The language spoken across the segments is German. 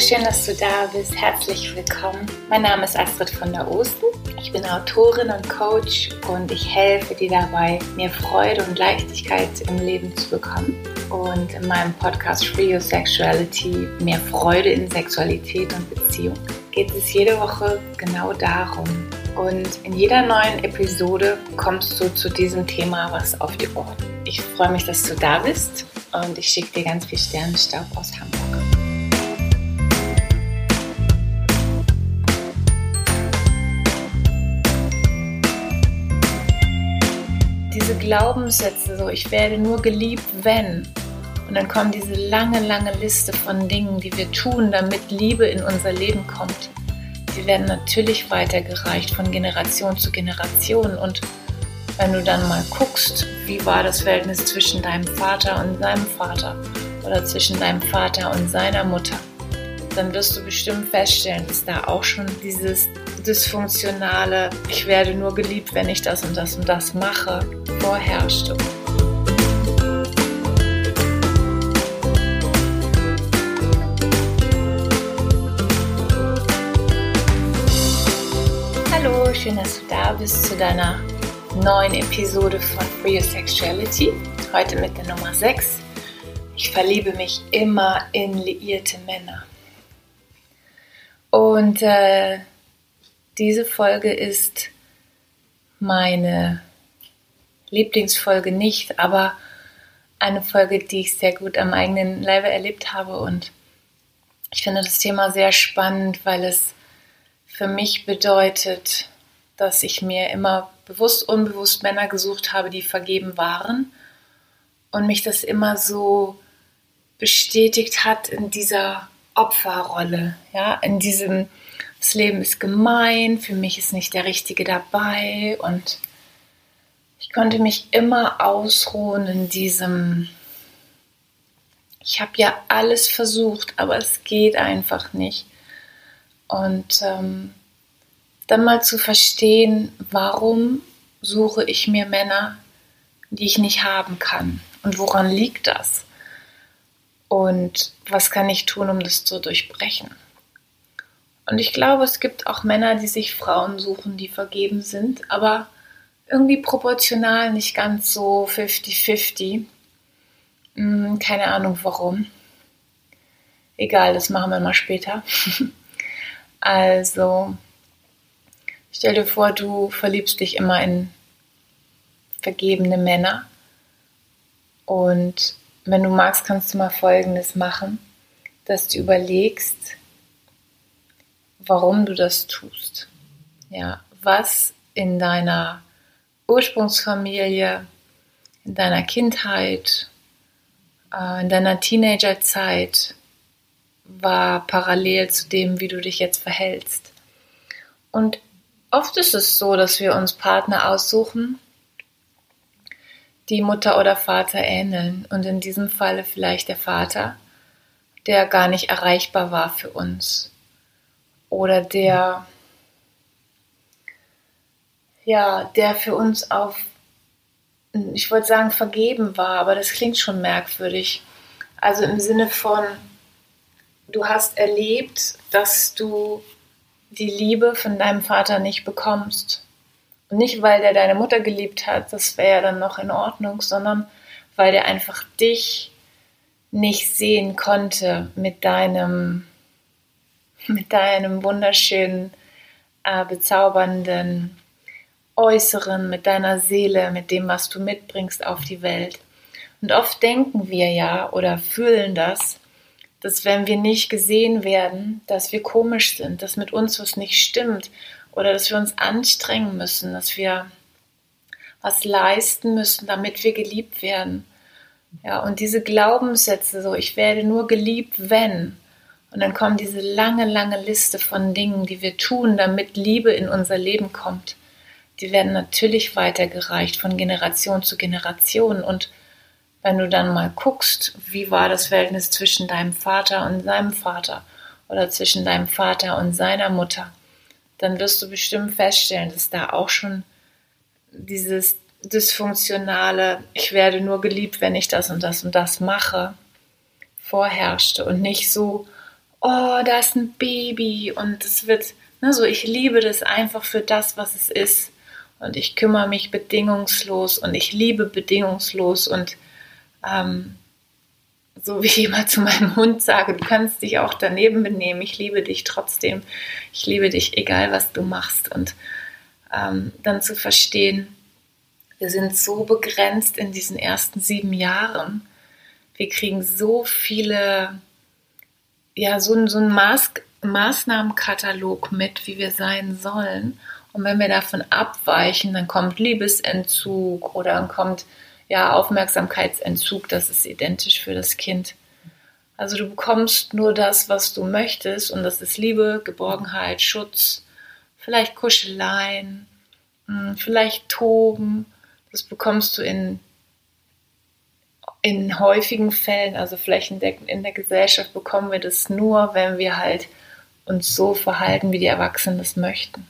schön, dass du da bist. Herzlich willkommen. Mein Name ist Astrid von der Osten. Ich bin Autorin und Coach und ich helfe dir dabei, mehr Freude und Leichtigkeit im Leben zu bekommen. Und in meinem Podcast Free Your Sexuality, mehr Freude in Sexualität und Beziehung, geht es jede Woche genau darum. Und in jeder neuen Episode kommst du zu diesem Thema was auf die Ohren. Ich freue mich, dass du da bist und ich schicke dir ganz viel Sternenstaub aus Hamburg. Glaubenssätze, so ich werde nur geliebt, wenn. Und dann kommt diese lange, lange Liste von Dingen, die wir tun, damit Liebe in unser Leben kommt. Die werden natürlich weitergereicht von Generation zu Generation. Und wenn du dann mal guckst, wie war das Verhältnis zwischen deinem Vater und seinem Vater oder zwischen deinem Vater und seiner Mutter, dann wirst du bestimmt feststellen, dass da auch schon dieses dysfunktionale, ich werde nur geliebt, wenn ich das und das und das mache, vorherrschte. Hallo, schön, dass du da bist zu deiner neuen Episode von Free Your Sexuality. Heute mit der Nummer 6. Ich verliebe mich immer in liierte Männer. Und äh, diese Folge ist meine Lieblingsfolge nicht, aber eine Folge, die ich sehr gut am eigenen Leibe erlebt habe. Und ich finde das Thema sehr spannend, weil es für mich bedeutet, dass ich mir immer bewusst, unbewusst Männer gesucht habe, die vergeben waren. Und mich das immer so bestätigt hat in dieser Opferrolle, ja, in diesem, das Leben ist gemein, für mich ist nicht der Richtige dabei und ich konnte mich immer ausruhen in diesem, ich habe ja alles versucht, aber es geht einfach nicht. Und ähm, dann mal zu verstehen, warum suche ich mir Männer, die ich nicht haben kann und woran liegt das? Und was kann ich tun, um das zu durchbrechen? Und ich glaube, es gibt auch Männer, die sich Frauen suchen, die vergeben sind, aber irgendwie proportional nicht ganz so 50-50. Hm, keine Ahnung warum. Egal, das machen wir mal später. also, stell dir vor, du verliebst dich immer in vergebene Männer und wenn du magst, kannst du mal Folgendes machen, dass du überlegst, warum du das tust. Ja, was in deiner Ursprungsfamilie, in deiner Kindheit, äh, in deiner Teenagerzeit war parallel zu dem, wie du dich jetzt verhältst. Und oft ist es so, dass wir uns Partner aussuchen, die Mutter oder Vater ähneln. Und in diesem Falle vielleicht der Vater, der gar nicht erreichbar war für uns. Oder der, ja, der für uns auf, ich wollte sagen, vergeben war, aber das klingt schon merkwürdig. Also im Sinne von, du hast erlebt, dass du die Liebe von deinem Vater nicht bekommst. Und nicht, weil der deine Mutter geliebt hat, das wäre ja dann noch in Ordnung, sondern weil der einfach dich nicht sehen konnte mit deinem, mit deinem wunderschönen, äh, bezaubernden Äußeren, mit deiner Seele, mit dem, was du mitbringst auf die Welt. Und oft denken wir ja oder fühlen das, dass wenn wir nicht gesehen werden, dass wir komisch sind, dass mit uns was nicht stimmt oder dass wir uns anstrengen müssen, dass wir was leisten müssen, damit wir geliebt werden. Ja, und diese Glaubenssätze, so ich werde nur geliebt, wenn. Und dann kommt diese lange, lange Liste von Dingen, die wir tun, damit Liebe in unser Leben kommt. Die werden natürlich weitergereicht von Generation zu Generation. Und wenn du dann mal guckst, wie war das Verhältnis zwischen deinem Vater und seinem Vater oder zwischen deinem Vater und seiner Mutter, dann wirst du bestimmt feststellen, dass da auch schon dieses dysfunktionale, ich werde nur geliebt, wenn ich das und das und das mache, vorherrschte und nicht so, oh, da ist ein Baby und es wird, ne, so, ich liebe das einfach für das, was es ist. Und ich kümmere mich bedingungslos und ich liebe bedingungslos und ähm, so wie ich immer zu meinem Hund sage, du kannst dich auch daneben benehmen, ich liebe dich trotzdem, ich liebe dich, egal was du machst. Und ähm, dann zu verstehen, wir sind so begrenzt in diesen ersten sieben Jahren. Wir kriegen so viele, ja, so, so einen Maß, Maßnahmenkatalog mit, wie wir sein sollen. Und wenn wir davon abweichen, dann kommt Liebesentzug oder dann kommt ja, Aufmerksamkeitsentzug, das ist identisch für das Kind. Also du bekommst nur das, was du möchtest und das ist Liebe, Geborgenheit, Schutz, vielleicht Kuscheleien, hm, vielleicht Toben. Das bekommst du in, in häufigen Fällen, also flächendeckend in der Gesellschaft bekommen wir das nur, wenn wir halt uns so verhalten, wie die Erwachsenen das möchten.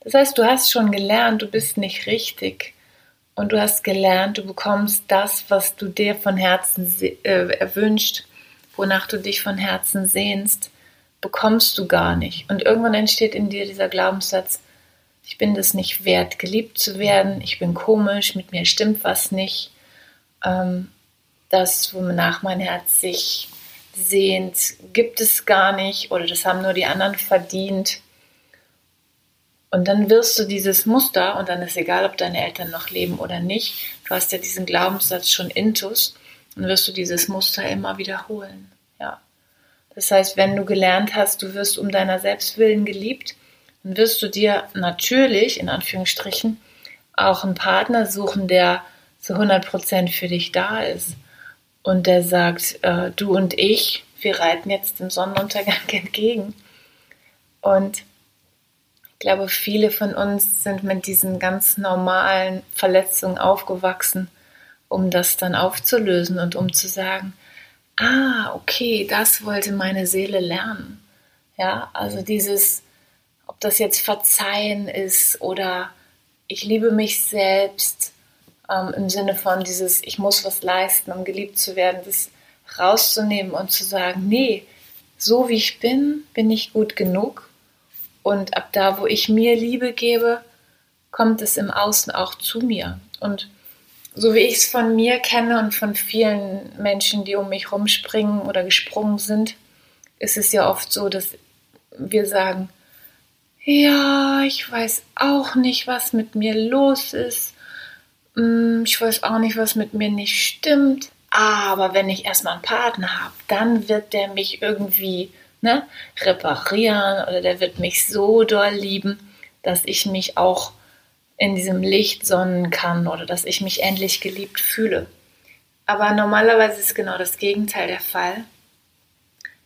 Das heißt, du hast schon gelernt, du bist nicht richtig und du hast gelernt, du bekommst das, was du dir von Herzen äh, erwünscht, wonach du dich von Herzen sehnst, bekommst du gar nicht. Und irgendwann entsteht in dir dieser Glaubenssatz, ich bin das nicht wert, geliebt zu werden, ich bin komisch, mit mir stimmt was nicht. Ähm, das, wonach mein Herz sich sehnt, gibt es gar nicht oder das haben nur die anderen verdient. Und dann wirst du dieses Muster, und dann ist egal, ob deine Eltern noch leben oder nicht, du hast ja diesen Glaubenssatz schon intus, dann wirst du dieses Muster immer wiederholen. Ja. Das heißt, wenn du gelernt hast, du wirst um deiner Selbstwillen geliebt, dann wirst du dir natürlich, in Anführungsstrichen, auch einen Partner suchen, der zu 100% für dich da ist. Und der sagt, äh, du und ich, wir reiten jetzt dem Sonnenuntergang entgegen. Und ich glaube, viele von uns sind mit diesen ganz normalen Verletzungen aufgewachsen, um das dann aufzulösen und um zu sagen, ah, okay, das wollte meine Seele lernen. Ja, also dieses, ob das jetzt Verzeihen ist oder ich liebe mich selbst ähm, im Sinne von dieses, ich muss was leisten, um geliebt zu werden, das rauszunehmen und zu sagen, nee, so wie ich bin, bin ich gut genug und ab da, wo ich mir Liebe gebe, kommt es im Außen auch zu mir. Und so wie ich es von mir kenne und von vielen Menschen, die um mich rumspringen oder gesprungen sind, ist es ja oft so, dass wir sagen, ja, ich weiß auch nicht, was mit mir los ist. Hm, ich weiß auch nicht, was mit mir nicht stimmt. Aber wenn ich erstmal einen Partner habe, dann wird der mich irgendwie ne, reparieren oder der wird mich so doll lieben, dass ich mich auch in diesem Licht sonnen kann oder dass ich mich endlich geliebt fühle. Aber normalerweise ist genau das Gegenteil der Fall.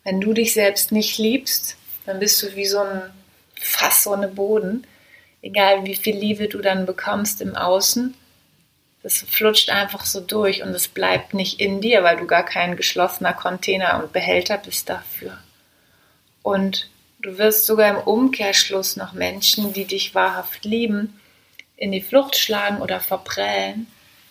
Wenn du dich selbst nicht liebst, dann bist du wie so ein Fass ohne Boden. Egal wie viel Liebe du dann bekommst im Außen, das flutscht einfach so durch und es bleibt nicht in dir, weil du gar kein geschlossener Container und Behälter bist dafür. Und du wirst sogar im Umkehrschluss noch Menschen, die dich wahrhaft lieben, in die Flucht schlagen oder verprellen.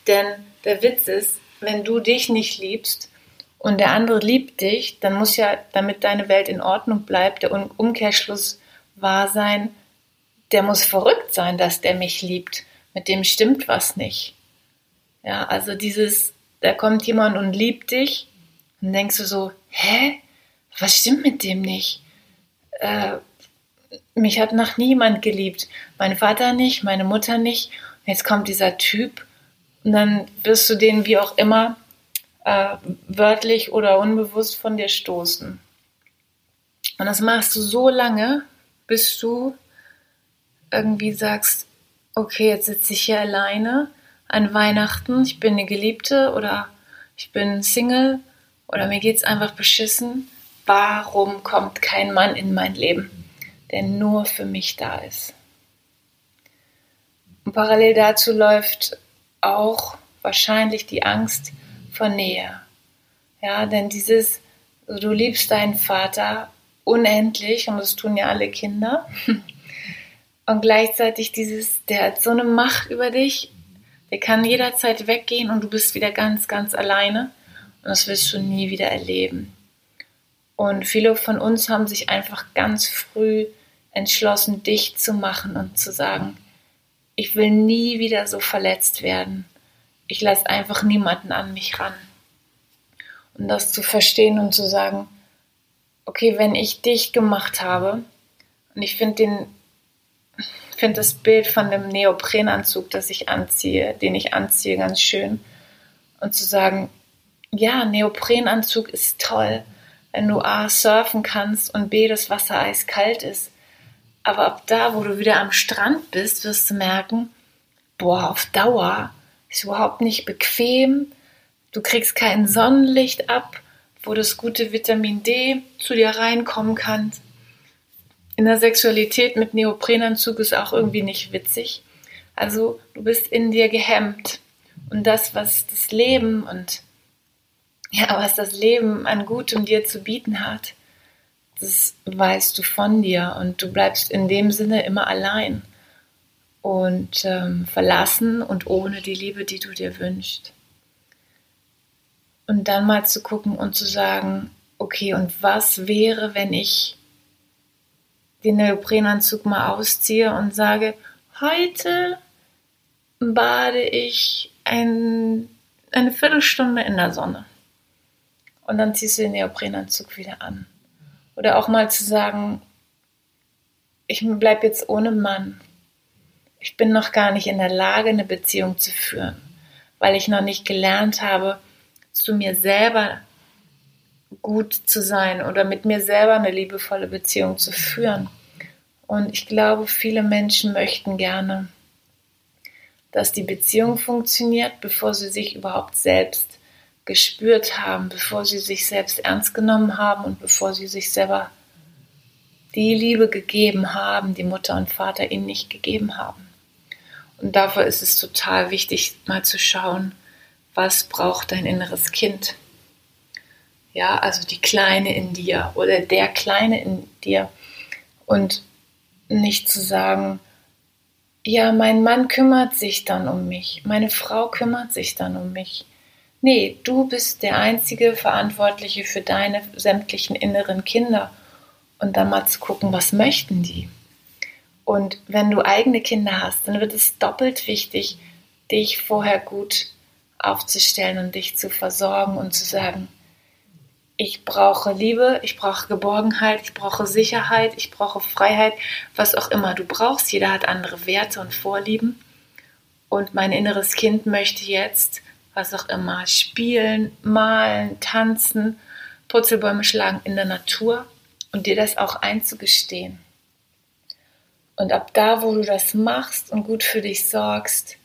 Denn der Witz ist, wenn du dich nicht liebst und der andere liebt dich, dann muss ja, damit deine Welt in Ordnung bleibt, der Umkehrschluss wahr sein, der muss verrückt sein, dass der mich liebt. Mit dem stimmt was nicht. Ja, also dieses, da kommt jemand und liebt dich, und denkst du so, hä? Was stimmt mit dem nicht? äh, mich hat noch niemand geliebt. Mein Vater nicht, meine Mutter nicht. Und jetzt kommt dieser Typ und dann wirst du den wie auch immer äh, wörtlich oder unbewusst von dir stoßen. Und das machst du so lange, bis du irgendwie sagst, okay, jetzt sitze ich hier alleine an Weihnachten, ich bin eine Geliebte oder ich bin Single oder mir geht es einfach beschissen warum kommt kein Mann in mein Leben, der nur für mich da ist. Und parallel dazu läuft auch wahrscheinlich die Angst vor Nähe. Ja, denn dieses, du liebst deinen Vater unendlich und das tun ja alle Kinder. Und gleichzeitig dieses, der hat so eine Macht über dich, der kann jederzeit weggehen und du bist wieder ganz, ganz alleine und das wirst du nie wieder erleben. Und viele von uns haben sich einfach ganz früh entschlossen, dicht zu machen und zu sagen, ich will nie wieder so verletzt werden. Ich lasse einfach niemanden an mich ran. Und das zu verstehen und zu sagen, okay, wenn ich dich gemacht habe, und ich finde den, finde das Bild von dem Neoprenanzug, das ich anziehe, den ich anziehe, ganz schön. Und zu sagen, ja, Neoprenanzug ist toll, wenn du A, surfen kannst und B, das Wasser eiskalt ist. Aber ab da, wo du wieder am Strand bist, wirst du merken, boah, auf Dauer ist überhaupt nicht bequem. Du kriegst kein Sonnenlicht ab, wo das gute Vitamin D zu dir reinkommen kann. In der Sexualität mit Neoprenanzug ist auch irgendwie nicht witzig. Also du bist in dir gehemmt. Und das, was das Leben und ja, was das Leben an Gutem dir zu bieten hat, das weißt du von dir und du bleibst in dem Sinne immer allein und ähm, verlassen und ohne die Liebe, die du dir wünschst. Und dann mal zu gucken und zu sagen, okay, und was wäre, wenn ich den Neoprenanzug mal ausziehe und sage, heute bade ich ein, eine Viertelstunde in der Sonne. Und dann ziehst du den Neoprenanzug wieder an. Oder auch mal zu sagen, ich bleibe jetzt ohne Mann. Ich bin noch gar nicht in der Lage, eine Beziehung zu führen, weil ich noch nicht gelernt habe, zu mir selber gut zu sein oder mit mir selber eine liebevolle Beziehung zu führen. Und ich glaube, viele Menschen möchten gerne, dass die Beziehung funktioniert, bevor sie sich überhaupt selbst gespürt haben, bevor sie sich selbst ernst genommen haben und bevor sie sich selber die Liebe gegeben haben, die Mutter und Vater ihnen nicht gegeben haben. Und dafür ist es total wichtig, mal zu schauen, was braucht dein inneres Kind. Ja, also die Kleine in dir oder der Kleine in dir. Und nicht zu sagen, ja, mein Mann kümmert sich dann um mich, meine Frau kümmert sich dann um mich. Nee, du bist der einzige Verantwortliche für deine sämtlichen inneren Kinder. Und dann mal zu gucken, was möchten die? Und wenn du eigene Kinder hast, dann wird es doppelt wichtig, dich vorher gut aufzustellen und dich zu versorgen und zu sagen, ich brauche Liebe, ich brauche Geborgenheit, ich brauche Sicherheit, ich brauche Freiheit, was auch immer du brauchst. Jeder hat andere Werte und Vorlieben. Und mein inneres Kind möchte jetzt was auch immer, spielen, malen, tanzen, Purzelbäume schlagen in der Natur und dir das auch einzugestehen. Und ab da, wo du das machst und gut für dich sorgst,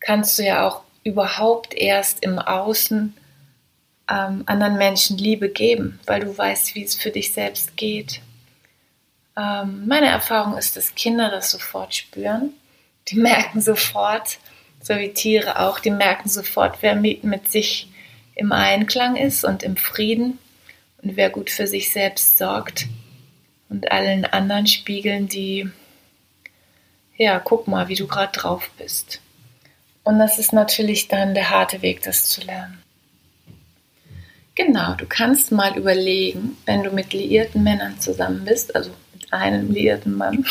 kannst du ja auch überhaupt erst im Außen ähm, anderen Menschen Liebe geben, weil du weißt, wie es für dich selbst geht. Ähm, meine Erfahrung ist, dass Kinder das sofort spüren. Die merken sofort, so wie Tiere auch, die merken sofort, wer mit, mit sich im Einklang ist und im Frieden und wer gut für sich selbst sorgt und allen anderen spiegeln die, ja, guck mal, wie du gerade drauf bist. Und das ist natürlich dann der harte Weg, das zu lernen. Genau, du kannst mal überlegen, wenn du mit liierten Männern zusammen bist, also mit einem liierten Mann,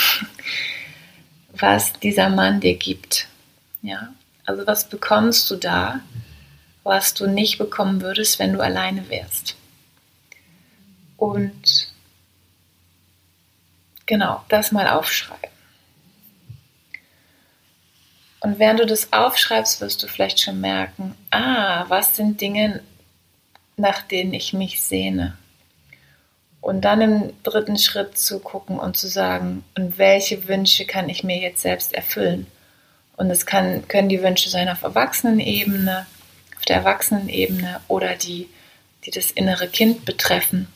was dieser Mann dir gibt. Ja, also was bekommst du da, was du nicht bekommen würdest, wenn du alleine wärst? Und genau, das mal aufschreiben. Und während du das aufschreibst, wirst du vielleicht schon merken, ah, was sind Dinge, nach denen ich mich sehne? Und dann im dritten Schritt zu gucken und zu sagen, und welche Wünsche kann ich mir jetzt selbst erfüllen? Und es kann, können die Wünsche sein auf Erwachsenenebene, auf der Erwachsenenebene oder die, die das innere Kind betreffen.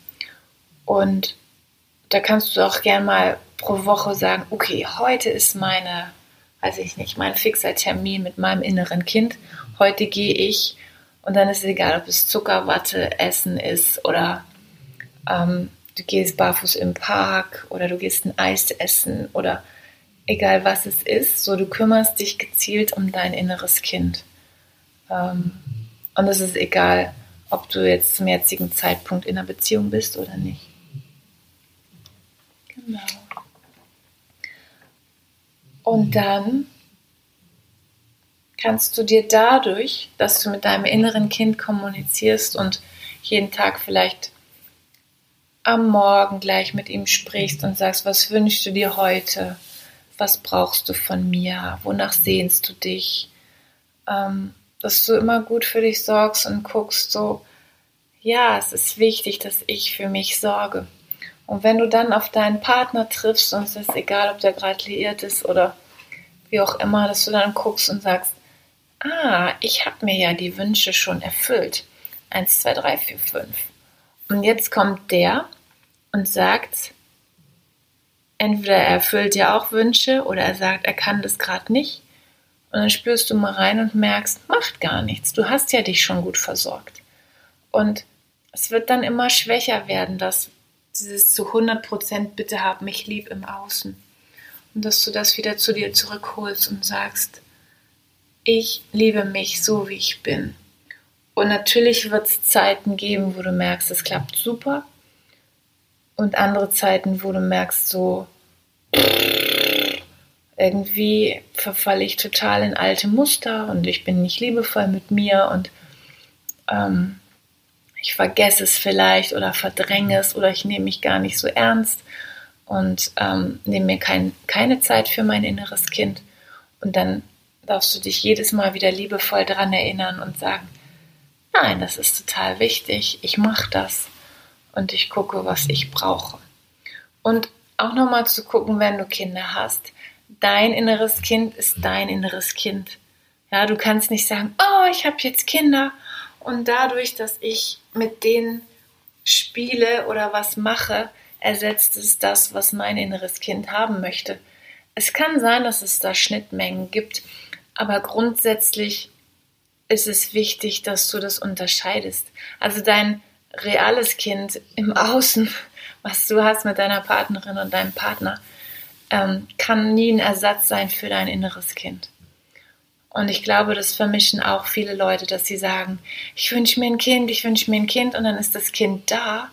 Und da kannst du auch gern mal pro Woche sagen, okay, heute ist meine, weiß ich nicht, mein fixer Termin mit meinem inneren Kind. Heute gehe ich und dann ist es egal, ob es Zuckerwatte essen ist oder ähm, du gehst barfuß im Park oder du gehst ein Eis essen oder egal was es ist, so du kümmerst dich gezielt um dein inneres Kind. Ähm, und es ist egal, ob du jetzt zum jetzigen Zeitpunkt in einer Beziehung bist oder nicht. Genau. Und dann kannst du dir dadurch, dass du mit deinem inneren Kind kommunizierst und jeden Tag vielleicht am Morgen gleich mit ihm sprichst und sagst, was wünschst du dir heute? Was brauchst du von mir? Wonach sehnst du dich? Ähm, dass du immer gut für dich sorgst und guckst so, ja, es ist wichtig, dass ich für mich sorge. Und wenn du dann auf deinen Partner triffst und es ist egal, ob der gerade liiert ist oder wie auch immer, dass du dann guckst und sagst, ah, ich habe mir ja die Wünsche schon erfüllt. Eins, zwei, drei, vier, fünf. Und jetzt kommt der und sagt, entweder er erfüllt ja auch Wünsche oder er sagt, er kann das gerade nicht. Und dann spürst du mal rein und merkst, macht gar nichts. Du hast ja dich schon gut versorgt. Und es wird dann immer schwächer werden, dass dieses zu 100 Prozent bitte hab mich lieb im Außen. Und dass du das wieder zu dir zurückholst und sagst, ich liebe mich so, wie ich bin. Und natürlich wird es Zeiten geben, wo du merkst, es klappt super. Und andere Zeiten, wo du merkst, so irgendwie verfalle ich total in alte Muster und ich bin nicht liebevoll mit mir und ähm, ich vergesse es vielleicht oder verdränge es oder ich nehme mich gar nicht so ernst und ähm, nehme mir kein, keine Zeit für mein inneres Kind. Und dann darfst du dich jedes Mal wieder liebevoll daran erinnern und sagen, nein, das ist total wichtig, ich mache das und ich gucke, was ich brauche. Und auch nochmal zu gucken, wenn du Kinder hast, dein inneres Kind ist dein inneres Kind. Ja, du kannst nicht sagen, oh, ich habe jetzt Kinder und dadurch, dass ich mit denen spiele oder was mache, ersetzt es das, was mein inneres Kind haben möchte. Es kann sein, dass es da Schnittmengen gibt, aber grundsätzlich ist es wichtig, dass du das unterscheidest. Also dein reales Kind im Außen, was du hast mit deiner Partnerin und deinem Partner, ähm, kann nie ein Ersatz sein für dein inneres Kind. Und ich glaube, das vermischen auch viele Leute, dass sie sagen, ich wünsche mir ein Kind, ich wünsche mir ein Kind und dann ist das Kind da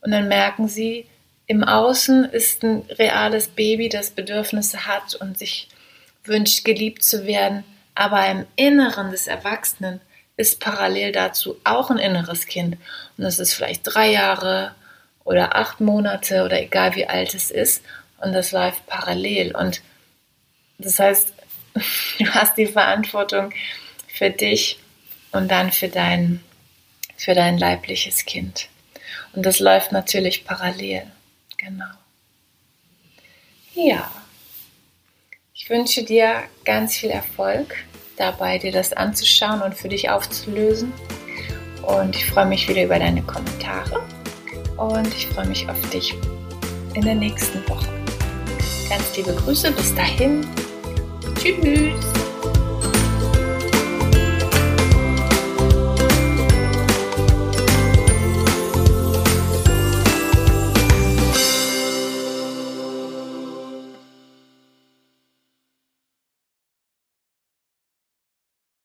und dann merken sie, im Außen ist ein reales Baby, das Bedürfnisse hat und sich wünscht, geliebt zu werden, aber im Inneren des Erwachsenen ist parallel dazu auch ein inneres Kind. Und das ist vielleicht drei Jahre oder acht Monate oder egal wie alt es ist. Und das läuft parallel. Und das heißt, du hast die Verantwortung für dich und dann für dein, für dein leibliches Kind. Und das läuft natürlich parallel. Genau. Ja. Ich wünsche dir ganz viel Erfolg dabei, dir das anzuschauen und für dich aufzulösen. Und ich freue mich wieder über deine Kommentare. Und ich freue mich auf dich in der nächsten Woche. Ganz liebe Grüße, bis dahin. Tschüss.